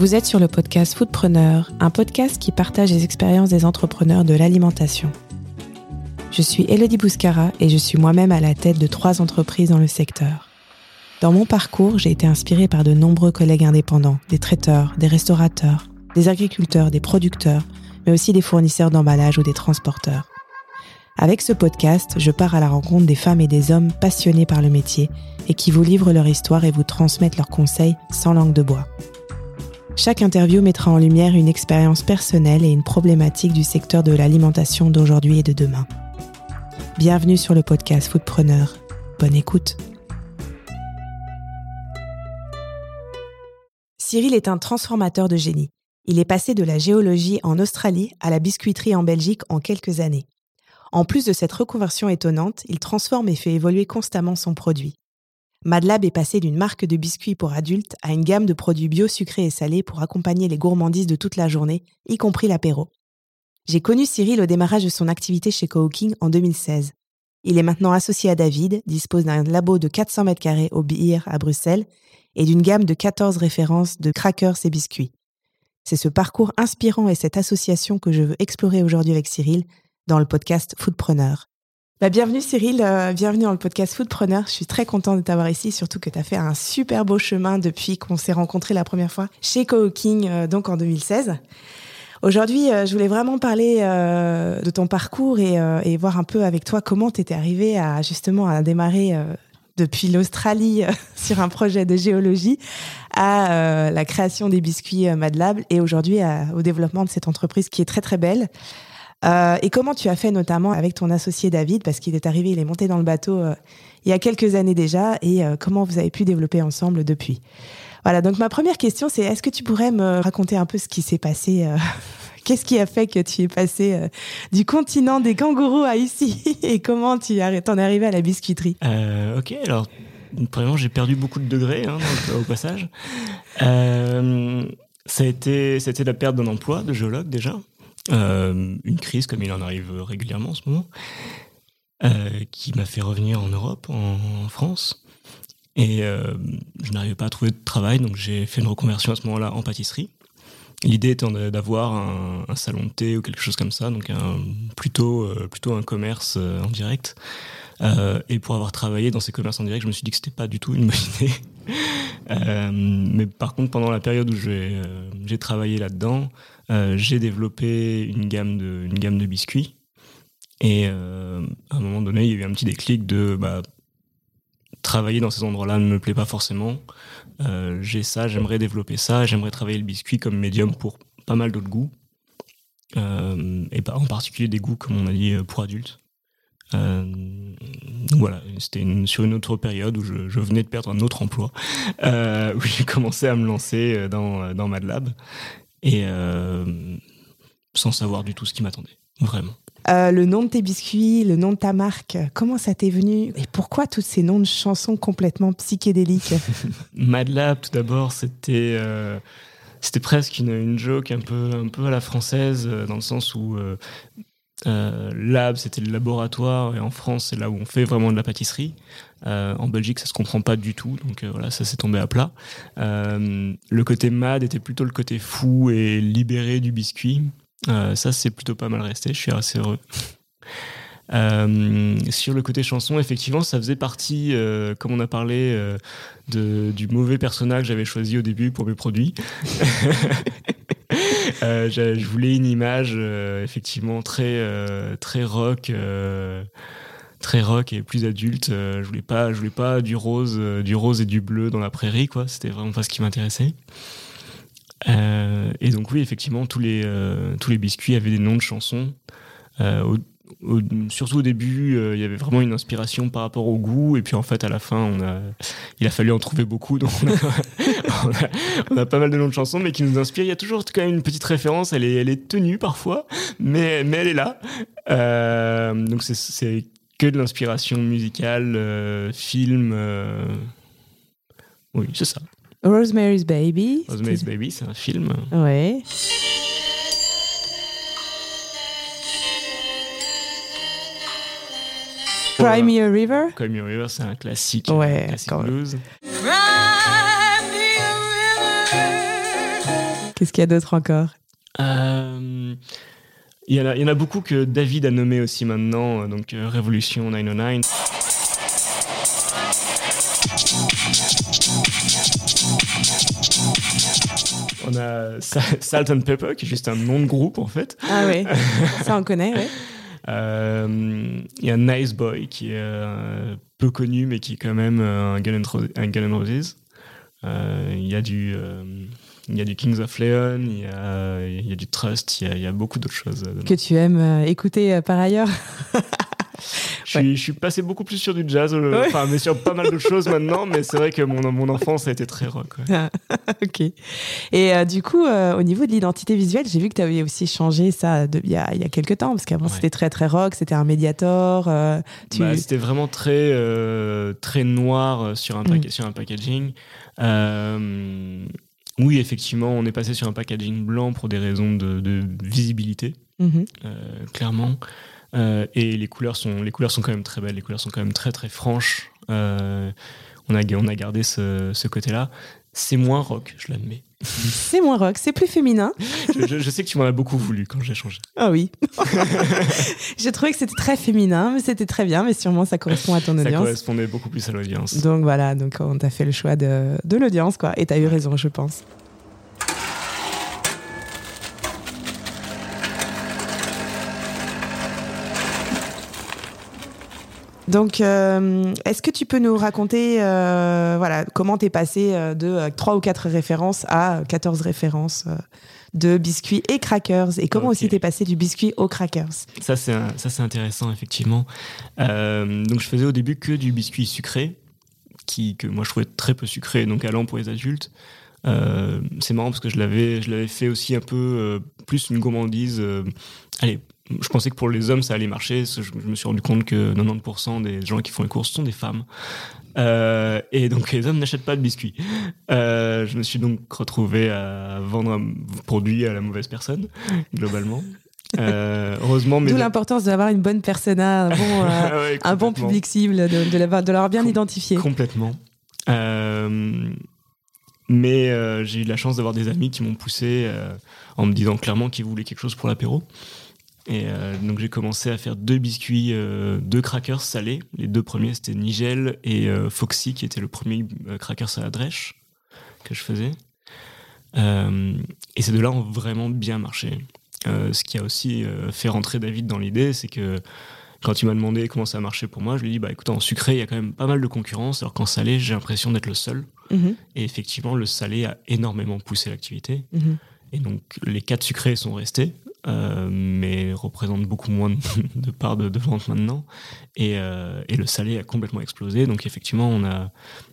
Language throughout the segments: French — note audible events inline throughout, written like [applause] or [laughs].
Vous êtes sur le podcast Foodpreneur, un podcast qui partage les expériences des entrepreneurs de l'alimentation. Je suis Elodie Bouscara et je suis moi-même à la tête de trois entreprises dans le secteur. Dans mon parcours, j'ai été inspirée par de nombreux collègues indépendants, des traiteurs, des restaurateurs, des agriculteurs, des producteurs, mais aussi des fournisseurs d'emballage ou des transporteurs. Avec ce podcast, je pars à la rencontre des femmes et des hommes passionnés par le métier et qui vous livrent leur histoire et vous transmettent leurs conseils sans langue de bois. Chaque interview mettra en lumière une expérience personnelle et une problématique du secteur de l'alimentation d'aujourd'hui et de demain. Bienvenue sur le podcast Foodpreneur. Bonne écoute. Cyril est un transformateur de génie. Il est passé de la géologie en Australie à la biscuiterie en Belgique en quelques années. En plus de cette reconversion étonnante, il transforme et fait évoluer constamment son produit. Madlab est passé d'une marque de biscuits pour adultes à une gamme de produits bio sucrés et salés pour accompagner les gourmandises de toute la journée, y compris l'apéro. J'ai connu Cyril au démarrage de son activité chez Cooking en 2016. Il est maintenant associé à David, dispose d'un labo de 400 mètres carrés au BIR à Bruxelles et d'une gamme de 14 références de crackers et biscuits. C'est ce parcours inspirant et cette association que je veux explorer aujourd'hui avec Cyril dans le podcast Foodpreneur. Bah, bienvenue Cyril, euh, bienvenue dans le podcast Foodpreneur. Je suis très contente de t'avoir ici, surtout que tu as fait un super beau chemin depuis qu'on s'est rencontrés la première fois chez Cooking, euh, donc en 2016. Aujourd'hui, euh, je voulais vraiment parler de ton parcours et, et, voir un peu avec toi comment tu étais arrivé à justement à démarrer depuis l'Australie [laughs] sur un projet de géologie à la création des biscuits Madlab et aujourd'hui au développement de cette entreprise qui est très très belle. Euh, et comment tu as fait notamment avec ton associé David, parce qu'il est arrivé, il est monté dans le bateau euh, il y a quelques années déjà, et euh, comment vous avez pu développer ensemble depuis? Voilà, donc ma première question, c'est est-ce que tu pourrais me raconter un peu ce qui s'est passé [laughs] Qu'est-ce qui a fait que tu es passé du continent des kangourous à ici [laughs] Et comment tu en es arrivé à la biscuiterie? Ok, alors premièrement, j'ai perdu beaucoup de degrés hein, au passage. ça a été, c'était la perte d'un emploi de géologue déjà. Euh, une crise comme il en arrive régulièrement en ce moment, euh, qui m'a fait revenir en Europe, en, France. Et euh, je n'arrivais pas à trouver de travail, donc j'ai fait une reconversion à ce moment-là en pâtisserie. L'idée étant d'avoir un, salon de thé ou quelque chose comme ça, donc plutôt, plutôt un commerce en direct. et pour avoir travaillé dans ces commerces en direct, je me suis dit que c'était pas du tout une bonne [laughs] idée. Mais par contre, pendant la période où j'ai travaillé là-dedans, euh, j'ai développé une gamme de, une gamme de biscuits. Et euh, à un moment donné, il y a eu un petit déclic de bah, travailler dans ces endroits-là ne me plaît pas forcément. Euh, j'ai ça, j'aimerais développer ça, j'aimerais travailler le biscuit comme médium pour pas mal d'autres goûts. et en particulier des goûts, comme on a dit, pour adultes. Voilà, c'était sur une autre période où je, je, venais de perdre un autre emploi, où j'ai commencé à me lancer dans, dans Madlab et euh, sans savoir du tout ce qui m'attendait, vraiment. Euh, le nom de tes biscuits, le nom de ta marque, comment ça t'est venu et pourquoi tous ces noms de chansons complètement psychédéliques? [laughs] Madlab, tout d'abord, c'était euh, c'était presque une, une, joke un peu un peu à la française dans le sens où euh, lab, c'était le laboratoire, et en France, c'est là où on fait vraiment de la pâtisserie. Euh, en Belgique, ça se comprend pas du tout, donc euh, voilà, ça s'est tombé à plat. le côté mad était plutôt le côté fou et libéré du biscuit. ça, c'est plutôt pas mal resté, je suis assez heureux. [laughs] sur le côté chanson, effectivement, ça faisait partie, comme on a parlé, de, du mauvais personnage que j'avais choisi au début pour mes produits. [laughs] Euh, je, voulais une image euh, effectivement très euh, très rock très rock et plus adulte. je voulais pas, je voulais pas du rose, du rose et du bleu dans la prairie, quoi. C'était vraiment pas ce qui m'intéressait. et donc oui, effectivement, tous les tous les biscuits avaient des noms de chansons. surtout au début, il y avait vraiment une inspiration par rapport au goût, et puis en fait, à la fin, on a, il a fallu en trouver beaucoup, donc on a [laughs] pas mal de noms de chansons, mais qui nous inspirent. Il y a toujours quand même une petite référence. Elle est, elle est tenue parfois, mais, mais elle est là. Euh, donc c'est que de l'inspiration musicale, euh, film. euh, Oui, c'est ça. Rosemary's Baby. Rosemary's Baby, c'est un film. Ouais. Cry Me a River. Call Me a River, c'est un classique, Ouais, un classique quand même. Qu'est-ce qu'il y a d'autre encore? Euh, Il y, en a, il y en a beaucoup que David a nommé aussi maintenant, euh, donc euh, Révolution 909. On a Sa- Salt and Pepper, qui est juste un nom de groupe en fait. Ah oui, [laughs] ça on connaît. Euh, Il y a Nice Boy, qui est peu connu, mais qui est quand même un Gun and Roses. Euh, Il y a du... euh, il y a du Kings of Leon, il y a, il y a du Trust, il y a, beaucoup d'autres choses. dedans. Que tu aimes euh, écouter euh, par ailleurs. [laughs] Je suis, je suis passé beaucoup plus sur du jazz, euh, Ouais. mais sur pas mal de choses maintenant, mais c'est vrai que mon, mon enfance a été très rock. ouais. [laughs] ok. Et euh, du coup, euh, au niveau de l'identité visuelle, j'ai vu que tu avais aussi changé ça de- il y, a, il y a quelques temps, parce qu'avant c'était très très rock, c'était un médiator. euh, tu... Bah, C'était vraiment très, très noir sur un, Mm. sur un packaging. Oui, effectivement, on est passé sur un packaging blanc pour des raisons de, de visibilité, Mhm. euh, clairement. Euh, et les couleurs, sont, les couleurs sont quand même très belles, les couleurs sont quand même très très franches. Euh, on, a, on a gardé ce, ce côté-là. C'est moins rock, je l'admets. [laughs] C'est moins rock, c'est plus féminin. Je, je- je sais que tu m'en as beaucoup voulu quand j'ai changé. Ah oui. [laughs] j'ai trouvé que c'était très féminin, mais c'était très bien, mais sûrement ça correspond à ton Ça audience. correspondait beaucoup plus à l'audience. Donc voilà, donc on t'a fait le choix de, de l'audience, quoi. Et t'as eu raison, je pense. Donc, euh, est-ce que tu peux nous raconter euh, voilà, comment t'es passé euh, de euh, 3 ou 4 références à 14 références de biscuits et crackers? Et comment aussi t'es passé du biscuit aux crackers? Ça, c'est un- ça, c'est intéressant, effectivement. Euh, donc, je faisais au début que du biscuit sucré, qui, que moi je trouvais très peu sucré, donc allant pour les adultes. C'est marrant parce que je l'avais, je l'avais fait aussi un peu plus une gourmandise. allez, je pensais que pour les hommes ça allait marcher. Je, je me suis rendu compte que 90% des gens qui font les courses sont des femmes. Euh, et donc les hommes n'achètent pas de biscuits. Euh, je me suis donc retrouvé à vendre un produit à la mauvaise personne, globalement. Euh, heureusement, mais D'où l'importance d'avoir une bonne persona, un bon, [laughs] euh, ouais, un bon public cible, de, de l'avoir bien Com- identifié. Complètement. Mais j'ai eu la chance d'avoir des amis qui m'ont poussé en me disant clairement qu'ils voulaient quelque chose pour l'apéro. Et euh, donc j'ai commencé à faire deux biscuits, euh, deux crackers salés. Les deux premiers c'était Nigel et euh, Foxy qui était le premier crackers à la drèche que je faisais. Et ces deux-là ont vraiment bien marché. Ce qui a aussi fait rentrer David dans l'idée, c'est que quand il m'a demandé comment ça a marché pour moi, je lui ai dit bah écoute, en sucré, il y a quand même pas mal de concurrence, alors qu'en salé, j'ai l'impression d'être le seul. Mhm, Et effectivement, le salé a énormément poussé l'activité. mhm. Et donc, les quatre sucrés sont restés, euh, mais représentent beaucoup moins de, [laughs] de parts de, de vente maintenant. Et, euh, et le salé a complètement explosé. Donc, effectivement, on a,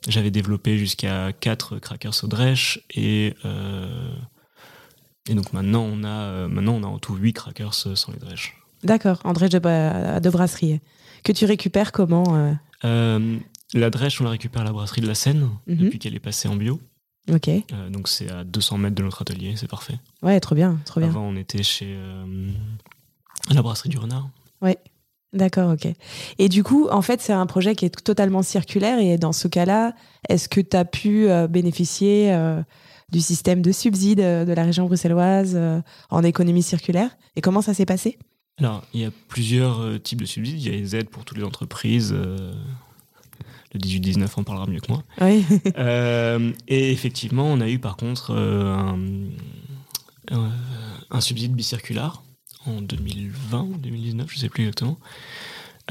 j'avais développé jusqu'à quatre crackers au drèche. Et, euh, et donc, maintenant, on a, maintenant, on a en tout huit crackers sans les drèches. D'accord, André de, Bra- de Brasserie. Que tu récupères comment la drèche, on la récupère à la brasserie de la Seine Mhm. depuis qu'elle est passée en bio. Ok, Euh, donc c'est à 200 mètres de notre atelier, c'est parfait. ouais, trop bien, trop bien. Avant, on était chez euh, la brasserie du Renard. D'accord, ok. Et du coup, en fait, c'est un projet qui est totalement circulaire. Et dans ce cas-là, est-ce que tu as pu euh, bénéficier du système de subsides euh, de la région bruxelloise en économie circulaire? Et comment ça s'est passé? Alors, il y a plusieurs types de subsides. Il y a les aides pour toutes les entreprises. Euh, le 18-19 en parlera mieux que moi. Oui. [laughs] Euh, et effectivement, on a eu par contre euh, un, un- un subside bicirculaire en 2020 ou 2019, je ne sais plus exactement,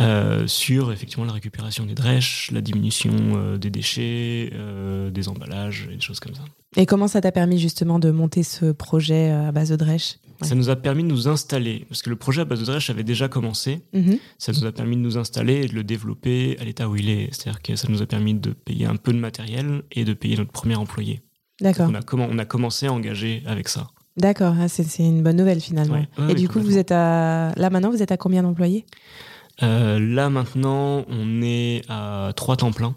euh, sur effectivement la récupération des drèches, la diminution euh, des déchets, euh, des emballages et des choses comme ça. Et comment ça t'a permis justement de monter ce projet euh, à base de drèche Ouais. Ça nous a permis de nous installer, parce que le projet à base de drèche avait déjà commencé, Mhm. ça nous a permis de nous installer et de le développer à l'état où il est. C'est-à-dire que ça nous a permis de payer un peu de matériel et de payer notre premier employé. D'accord. On a, comment, on a commencé à engager avec ça. D'accord, ah, c'est une bonne nouvelle finalement. Ouais, ouais, Et du coup, vous êtes à. Là maintenant, vous êtes à combien d'employés? Euh, là maintenant, on est à trois temps pleins,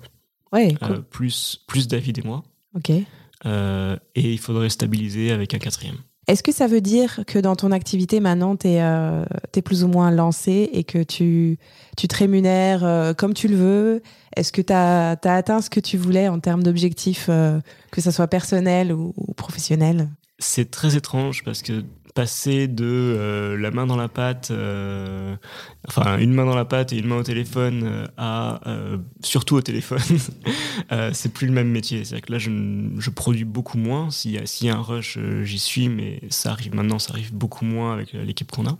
Ouais, euh, plus, plus David et moi. Ok. Euh, et il faudrait stabiliser avec un quatrième. Est-ce que ça veut dire que dans ton activité maintenant, tu es, plus ou moins lancé et que tu, te rémunères euh, comme tu le veux? Est-ce que tu as, atteint ce que tu voulais en termes d'objectifs, euh, que ce soit personnel ou professionnel? C'est très étrange parce que passer de euh, la main dans la pâte, euh, enfin une main dans la pâte et une main au téléphone euh, à euh, surtout au téléphone, [laughs] c'est plus le même métier. C'est-à-dire que là, je, produis beaucoup moins. S'il y, a- s'il y a un rush, j'y suis, mais ça arrive maintenant, ça arrive beaucoup moins avec l'équipe qu'on a.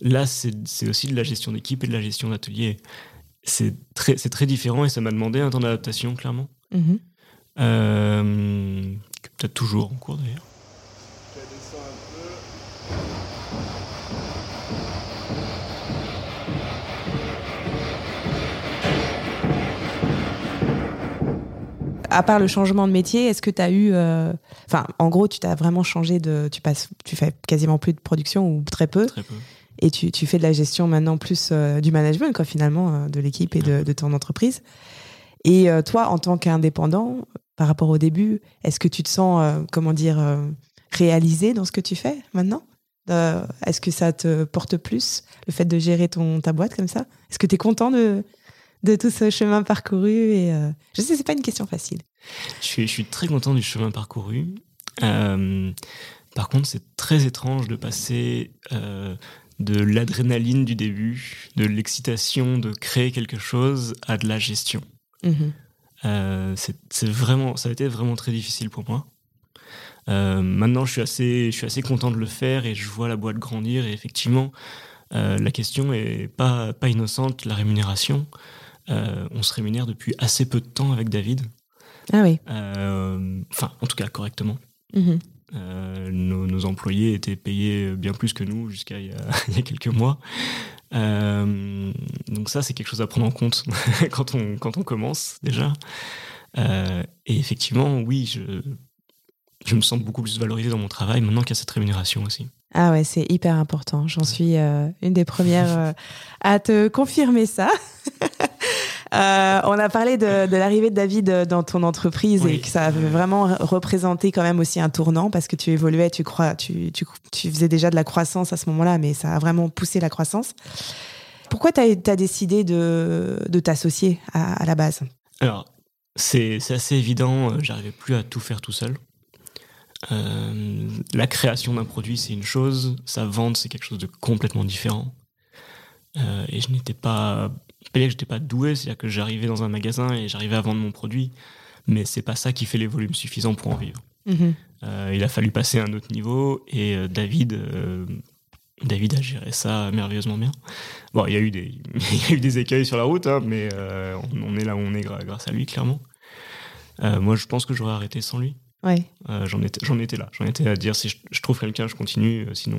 Là, c'est aussi de la gestion d'équipe et de la gestion d'atelier. C'est très, différent et ça m'a demandé un temps d'adaptation, clairement. Est Peut-être toujours en cours d'ailleurs. À part le changement de métier, est-ce que tu as eu. euh, Enfin, en gros, tu t'as vraiment changé de. Tu, passes, tu fais quasiment plus de production ou très peu. Très peu. et tu, tu fais de la gestion maintenant plus euh, du management, quoi, finalement, euh, de l'équipe et de, de ton entreprise. Et toi, en tant qu'indépendant, par rapport au début, est-ce que tu te sens, comment dire, réalisé dans ce que tu fais maintenant? Euh, Est-ce que ça te porte plus, le fait de gérer ton, ta boîte comme ça? Est-ce que tu es content de, de tout ce chemin parcouru et, euh, Je sais, c'est pas une question facile. Je suis, je suis très content du chemin parcouru. Euh, par contre, c'est très étrange de passer euh, de l'adrénaline du début, de l'excitation de créer quelque chose, à de la gestion. Euh, c'est vraiment, ça a été vraiment très difficile pour moi. Maintenant, je suis, assez, je suis assez content de le faire et je vois la boîte grandir. Et effectivement, euh, la question est pas, pas innocente, la rémunération. Euh, on se rémunère depuis assez peu de temps avec David. Ah oui. Euh, Enfin, en tout cas, correctement. Mhm. Euh, nos, nos employés étaient payés bien plus que nous jusqu'à il, y a- [laughs] il y a quelques mois. Donc ça, c'est quelque chose à prendre en compte [laughs] quand, on, quand on commence déjà. Et effectivement, oui, je, je me sens beaucoup plus valorisé dans mon travail maintenant qu'il y a cette rémunération aussi. Ah ouais, c'est hyper important. J'en suis euh, une des premières euh, à te confirmer ça. [laughs] Euh, on a parlé de, de l'arrivée de David euh, dans ton entreprise et que ça avait vraiment représenté quand même aussi un tournant parce que tu évoluais, tu crois, tu, tu, tu faisais déjà de la croissance à ce moment-là, mais ça a vraiment poussé la croissance. Pourquoi tu as, décidé de, de t'associer à, à la base? Alors, c'est assez évident, euh, j'arrivais plus à tout faire tout seul. Euh, la création d'un produit, c'est une chose, sa vente, c'est quelque chose de complètement différent. Euh, et je n'étais pas. Pas dire que j'étais pas doué, c'est-à-dire que j'arrivais dans un magasin et j'arrivais à vendre mon produit, mais c'est pas ça qui fait les volumes suffisants pour en vivre. Mhm. Euh, il a fallu passer à un autre niveau et euh, David, euh, David a géré ça merveilleusement bien. Bon, il y a eu des, [laughs] il y a eu des écueils sur la route, hein, mais on, on est là où on est grâce à lui, clairement. Moi, je pense que j'aurais arrêté sans lui. Ouais. J'en étais, j'en étais là. J'en étais à dire si je, je trouve quelqu'un, je continue. sinon,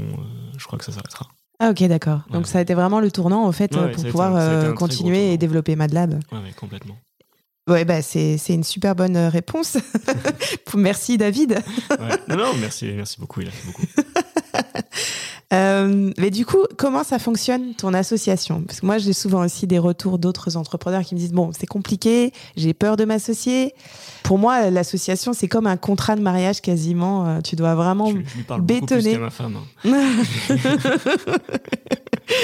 je crois que ça s'arrêtera. Ah ok, d'accord. Donc ça a été vraiment le tournant en fait Ouais, euh, pour pouvoir un- euh, continuer et développer MadLab. Ouais, complètement. Ouais, bah c'est c'est une super bonne euh, réponse. [laughs] Merci David. Ouais. Non, non, merci, merci beaucoup. Il a fait beaucoup. [laughs] Euh, mais du coup, comment ça fonctionne ton association? Parce que moi, j'ai souvent aussi des retours d'autres entrepreneurs qui me disent bon, c'est compliqué, j'ai peur de m'associer. Pour moi, l'association, c'est comme un contrat de mariage quasiment. Euh, Tu dois vraiment. Je, je lui parle beaucoup bétonné. plus ma femme. hein, [laughs] [laughs]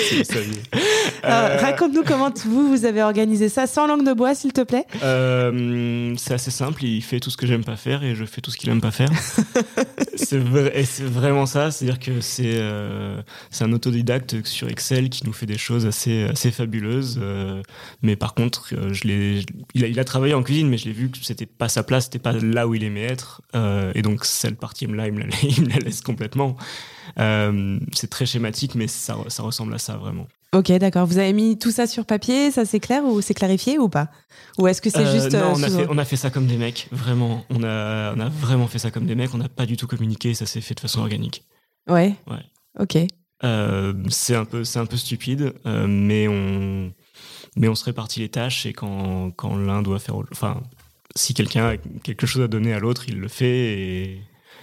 si vous saviez. [laughs] Alors, Euh, Raconte-nous comment vous vous avez organisé ça sans langue de bois, s'il te plaît. Euh, c'est assez simple, il fait tout ce que j'aime pas faire et je fais tout ce qu'il aime pas faire. [laughs] c'est vrai- vraiment ça, c'est-à-dire que c'est euh, un autodidacte sur Excel qui nous fait des choses assez, assez fabuleuses. euh, mais par contre, je il, a, il a travaillé en cuisine, mais je l'ai vu que c'était pas sa place, c'était pas là où il aimait être. et donc, cette partie-là, il, me la- [laughs] il me la laisse complètement. Euh, c'est très schématique, mais ça, ça ressemble à ça vraiment. Ok, d'accord. Vous avez mis tout ça sur papier, ça c'est clair ou c'est clarifié ou pas? Ou est-ce que c'est Euh, juste non, euh, on a, fait, on a fait ça comme des mecs, vraiment. On a, on a vraiment fait ça comme des mecs. On n'a pas du tout communiqué. Ça s'est fait de façon organique. Ouais. Ouais. Ok. Euh, c'est un peu, c'est un peu stupide, euh, mais on, mais on se répartit les tâches et quand, quand l'un doit faire, enfin, si quelqu'un a quelque chose à donner à l'autre, il le fait et,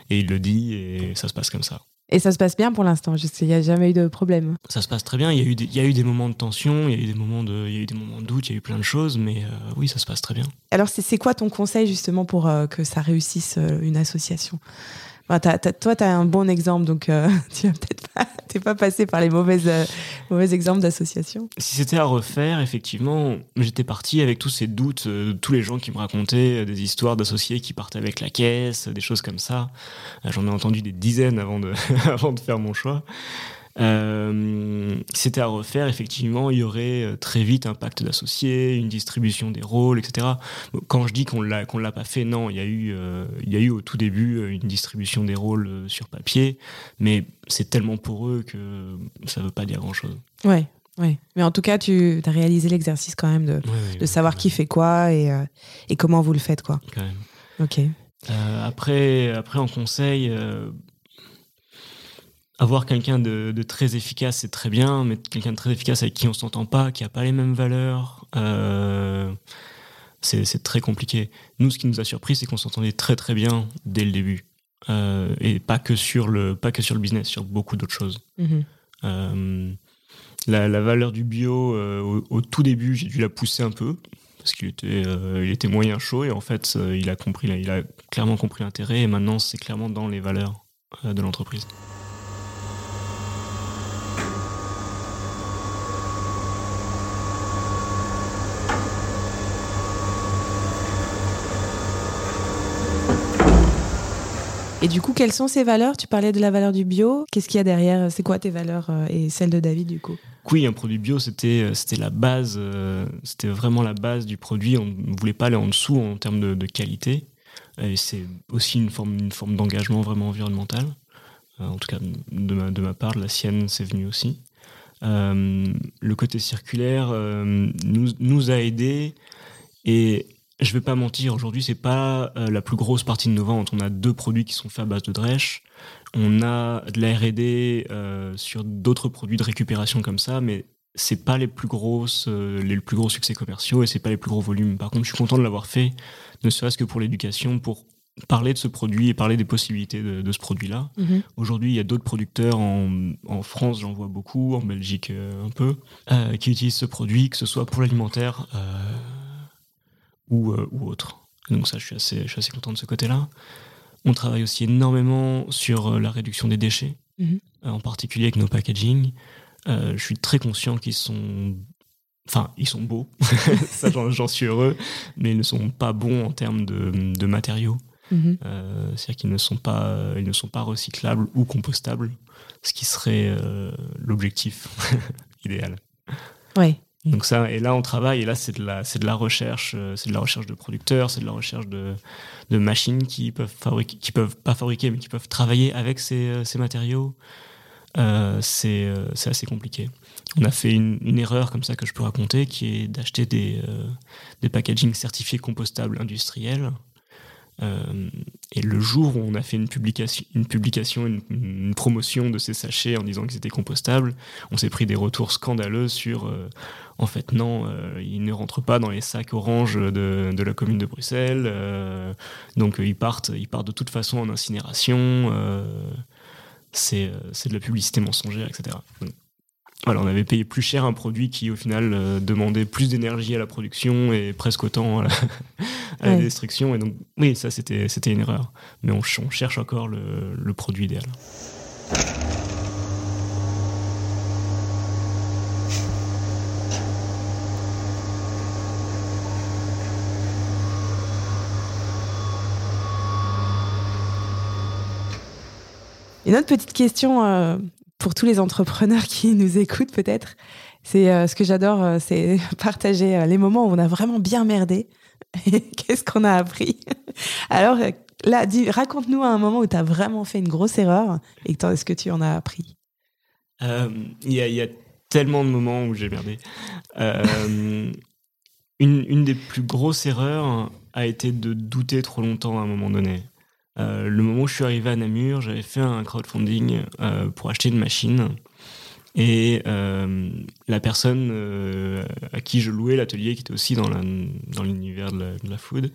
et il le dit et ça se passe comme ça. Et ça se passe bien pour l'instant, il n'y a jamais eu de problème. Ça se passe très bien, il y, a eu des, il y a eu des moments de tension, il y a eu des moments de, il y a eu des moments de doute, il y a eu plein de choses, mais euh, oui, ça se passe très bien. Alors c'est quoi ton conseil justement pour euh, que ça réussisse euh, une association? Toi, tu as un bon exemple, donc euh, [laughs] tu n'es pas, pas passé par les euh, mauvais exemples d'associations. Si c'était à refaire, effectivement, j'étais parti avec tous ces doutes, euh, tous les gens qui me racontaient des histoires d'associés qui partaient avec la caisse, des choses comme ça. J'en ai entendu des dizaines avant de [laughs] faire mon choix. Euh, c'était à refaire, effectivement, il y aurait euh, très vite un pacte d'associés, une distribution des rôles, etc. Quand je dis qu'on l'a qu'on l'a pas fait, non, il y a eu euh, il y a eu au tout début une distribution des rôles sur papier, mais c'est tellement pour eux que ça veut pas dire grand chose. Ouais. Oui, mais en tout cas, tu as réalisé l'exercice quand même de, de savoir qui fait quoi et, et, comment vous le faites. Quoi. Quand même. Ok. après, après, en conseil, avoir quelqu'un de, très efficace, c'est très bien, mais quelqu'un de très efficace avec qui on s'entend pas, qui a pas les mêmes valeurs, euh, c'est très compliqué. Nous, ce qui nous a surpris, c'est qu'on s'entendait très très bien dès le début, euh, et pas que sur le pas que sur le business, sur beaucoup d'autres choses. Mhm. Euh, la, valeur du bio, au, tout début, j'ai dû la pousser un peu parce qu'il était, il était moyen chaud et en fait, il a compris, il a clairement compris l'intérêt et maintenant, c'est clairement dans les valeurs de l'entreprise. Et du coup, quelles sont ces valeurs? Tu parlais de la valeur du bio. Qu'est-ce qu'il y a derrière? C'est quoi tes valeurs euh, et celles de David du coup? Oui, un produit bio, c'était euh, la base, euh, c'était vraiment la base du produit. On ne voulait pas aller en dessous en termes de, qualité. C'est aussi une forme, une forme d'engagement vraiment environnemental. en tout cas, de ma, de ma part, la sienne, c'est venu aussi. le côté circulaire nous, nous a aidés et je vais pas mentir, aujourd'hui, c'est pas euh, la plus grosse partie de nos ventes. On a deux produits qui sont faits à base de drèche. On a de la R&D euh, sur d'autres produits de récupération comme ça, mais c'est pas les plus grosses, euh, les plus gros succès commerciaux et c'est pas les plus gros volumes. Par contre, je suis content de l'avoir fait, ne serait-ce que pour l'éducation, pour parler de ce produit et parler des possibilités de, ce produit-là. Mhm. Aujourd'hui, il y a d'autres producteurs en, en France, j'en vois beaucoup, en Belgique un peu, qui utilisent ce produit, que ce soit pour l'alimentaire ou, euh, ou autre. Donc ça, je suis assez, je suis assez content de ce côté-là. On travaille aussi énormément sur euh, la réduction des déchets, mhm. euh, en particulier avec nos packaging. je suis très conscient qu'ils sont Enfin, ils sont beaux, [laughs] ça j'en suis heureux, mais ils ne sont pas bons en termes de, de matériaux. Mhm. C'est-à-dire qu'ils ne, sont pas, ils ne sont pas recyclables ou compostables, ce qui serait l'objectif [laughs] idéal. Oui. Donc ça, et là on travaille, et là c'est de la, c'est de la recherche, euh, c'est de la recherche de producteurs, c'est de la recherche de, de machines qui peuvent fabriquer, qui peuvent pas fabriquer, mais qui peuvent travailler avec ces, euh, ces matériaux. Euh, c'est, euh, c'est assez compliqué. On a fait une, une, erreur comme ça que je peux raconter, qui est d'acheter des, des packaging certifiés compostables industriels euh, et le jour où on a fait une publication, une, promotion de ces sachets en disant qu'ils étaient compostables, on s'est pris des retours scandaleux sur euh, en fait non, euh, ils ne rentrent pas dans les sacs orange de, de la commune de Bruxelles, donc ils partent, ils partent de toute façon en incinération. c'est de la publicité mensongère, etc. Voilà, on avait payé plus cher un produit qui, au final, euh, demandait plus d'énergie à la production et presque autant à la, [laughs] destruction. Et donc, oui, ça, c'était, c'était une erreur. Mais on, cherche encore le, le produit idéal. Une autre petite question euh, pour tous les entrepreneurs qui nous écoutent peut-être, c'est euh, ce que j'adore, euh, c'est [laughs] partager euh, les moments où on a vraiment bien merdé. [laughs] Qu'est-ce qu'on a appris? [laughs] Alors là, raconte-nous un moment où tu as vraiment fait une grosse erreur et est-ce que tu en as appris? Il y, a tellement de moments où j'ai merdé. une, une, des plus grosses erreurs a été de douter trop longtemps à un moment donné. Euh, le moment où je suis arrivé à Namur, j'avais fait un crowdfunding euh, pour acheter une machine. Et euh, la personne à qui je louais l'atelier, qui était aussi dans l'univers de, la, food,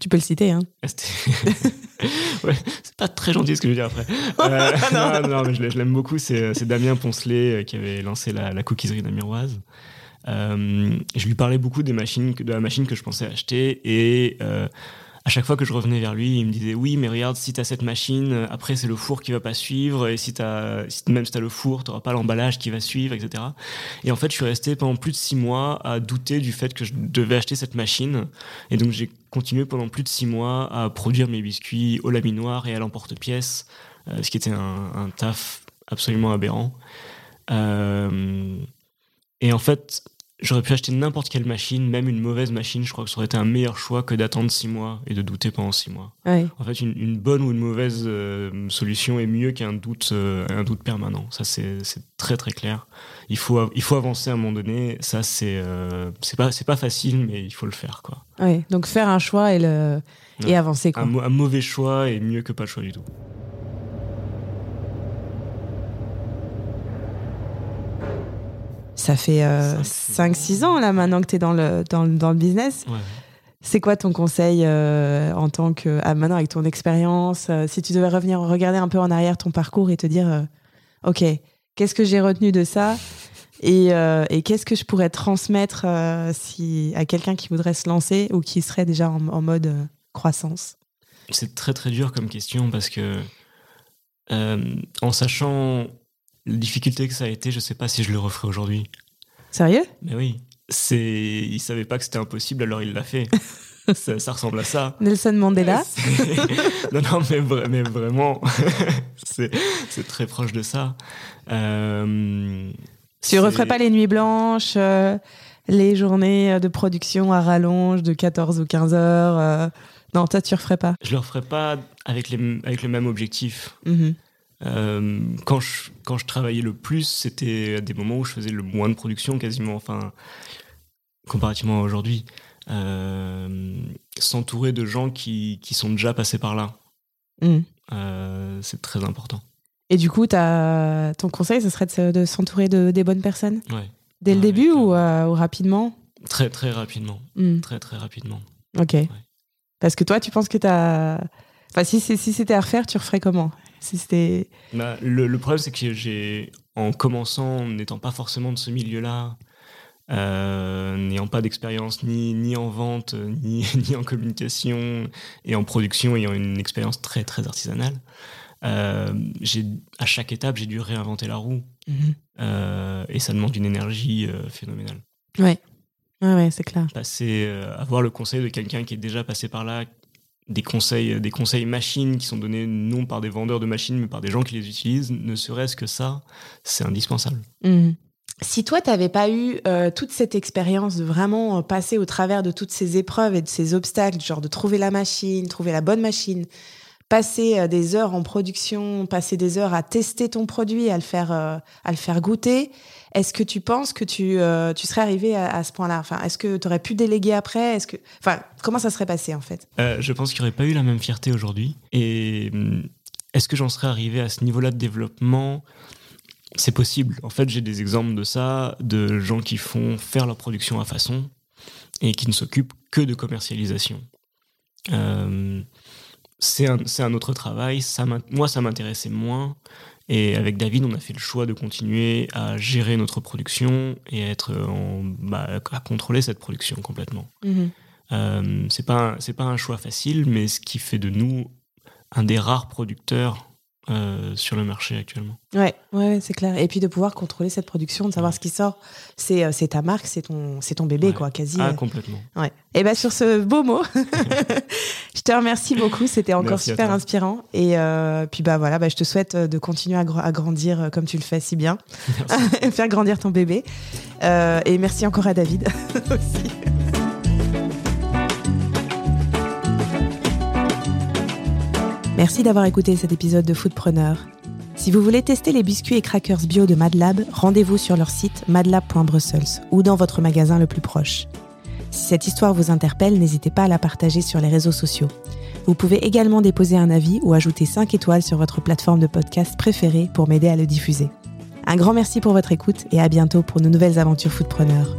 tu peux le citer, hein. [laughs] ouais, c'est pas très gentil ce que je veux dire après. Euh, [laughs] non, non, mais je, l'aime beaucoup. C'est, Damien Poncelet qui avait lancé la, la cookiserie namuroise. Je lui parlais beaucoup des machines, de la machine que je pensais acheter et à chaque fois que je revenais vers lui, il me disait oui, mais regarde, si tu as cette machine, après c'est le four qui va pas suivre, et si as, même si tu as le four, tu n'auras pas l'emballage qui va suivre, etc. Et en fait, je suis resté pendant plus de six mois à douter du fait que je devais acheter cette machine. Et donc, j'ai continué pendant plus de six mois à produire mes biscuits au laminoir et à l'emporte-pièce, euh, ce qui était un, un, taf absolument aberrant. Euh, et en fait, J'aurais pu acheter n'importe quelle machine, même une mauvaise machine. Je crois que ça aurait été un meilleur choix que d'attendre six mois et de douter pendant six mois. En fait, une, bonne ou une mauvaise euh, solution est mieux qu'un doute, euh, un doute permanent. Ça, c'est très très clair. Il faut, il faut avancer à un moment donné. Ça, c'est euh, c'est pas, pas facile, mais il faut le faire. Quoi. Ouais, donc faire un choix et, le, et avancer. Quoi. Un, un mauvais choix est mieux que pas le choix du tout. Ça fait 5-6 euh, ans là maintenant que tu es dans le, dans, dans le business. C'est quoi ton conseil euh, en tant que. Ah, maintenant avec ton expérience, euh, si tu devais revenir regarder un peu en arrière ton parcours et te dire Ok, qu'est-ce que j'ai retenu de ça et, et qu'est-ce que je pourrais transmettre si, à quelqu'un qui voudrait se lancer ou qui serait déjà en, en mode croissance? C'est très très dur comme question parce que en sachant la difficulté que ça a été, je sais pas si je le referai aujourd'hui. Sérieux? Mais oui. C'est, il savait pas que c'était impossible, alors il l'a fait. [laughs] ça, ressemble à ça. Nelson Mandela? [laughs] non, non, mais, mais vraiment, [laughs] c'est, très proche de ça. Euh, tu referais pas les nuits blanches, euh, les journées de production à rallonge de 14 ou 15 heures. Euh, non, toi, tu referais pas? Je le referais pas avec, les, avec le même objectif. Mm-hmm. Euh, quand, je, quand je travaillais le plus, c'était des moments où je faisais le moins de production, quasiment, enfin, comparativement à aujourd'hui. Euh, s'entourer de gens qui, qui, sont déjà passés par là. Mmh. Euh, c'est très important. Et du coup, as, ton conseil, ce serait de, s'entourer de, des bonnes personnes? Ouais. Dès le début ou, rapidement? Très, très rapidement. Mmh. Très, très rapidement. Ok. Parce que toi, tu penses que tu as. Enfin, si, si c'était à refaire, tu referais comment? Bah, le, problème, c'est que j'ai, en commençant, n'étant pas forcément de ce milieu-là, euh, n'ayant pas d'expérience ni, ni en vente, ni, [laughs] ni en communication et en production, ayant une expérience très très artisanale, euh, j'ai, à chaque étape, j'ai dû réinventer la roue. Mhm. Euh, et ça demande une énergie phénoménale. Ouais. Ouais, ouais c'est clair. Passer, avoir le conseil de quelqu'un qui est déjà passé par là, des conseils, des conseils machines qui sont donnés non par des vendeurs de machines, mais par des gens qui les utilisent, ne serait-ce que ça, c'est indispensable. Mmh. Si toi, tu n'avais pas eu euh, toute cette expérience de vraiment euh, passer au travers de toutes ces épreuves et de ces obstacles, genre de trouver la machine, trouver la bonne machine, passer euh, des heures en production, passer des heures à tester ton produit, à le faire, à le faire goûter, est-ce que tu penses que tu, euh, tu serais arrivé à, ce point-là? Enfin, Est-ce que tu aurais pu déléguer après? Est-ce que, enfin, Comment ça serait passé en fait? Euh, Je pense qu'il n'y aurait pas eu la même fierté aujourd'hui. Et hum, est-ce que j'en serais arrivé à ce niveau-là de développement? C'est possible. En fait, j'ai des exemples de ça, de gens qui font faire leur production à façon et qui ne s'occupent que de commercialisation. Euh, c'est un, un, autre travail. Ça moi, ça m'intéressait moins. Et avec David, on a fait le choix de continuer à gérer notre production et à, être en, bah, à contrôler cette production complètement. Mhm. Euh, c'est pas c'est pas un choix facile, mais ce qui fait de nous un des rares producteurs euh, sur le marché actuellement. Ouais, ouais, c'est clair. Et puis de pouvoir contrôler cette production, de savoir ce qui sort, c'est, euh, c'est ta marque, c'est ton, c'est ton bébé, quoi, quasi. Ah, complètement. Ouais. Et bien, sur ce beau mot, [laughs] je te remercie beaucoup. C'était encore super inspirant. Et euh, puis, bah voilà, bah, je te souhaite de continuer à, à, grandir comme tu le fais si bien. [laughs] Faire grandir ton bébé. et merci encore à David [laughs] aussi. Merci d'avoir écouté cet épisode de Foodpreneur. Si vous voulez tester les biscuits et crackers bio de MadLab, rendez-vous sur leur site madlab.brussels ou dans votre magasin le plus proche. Si cette histoire vous interpelle, n'hésitez pas à la partager sur les réseaux sociaux. Vous pouvez également déposer un avis ou ajouter 5 étoiles sur votre plateforme de podcast préférée pour m'aider à le diffuser. Un grand merci pour votre écoute et à bientôt pour de nouvelles aventures Foodpreneur.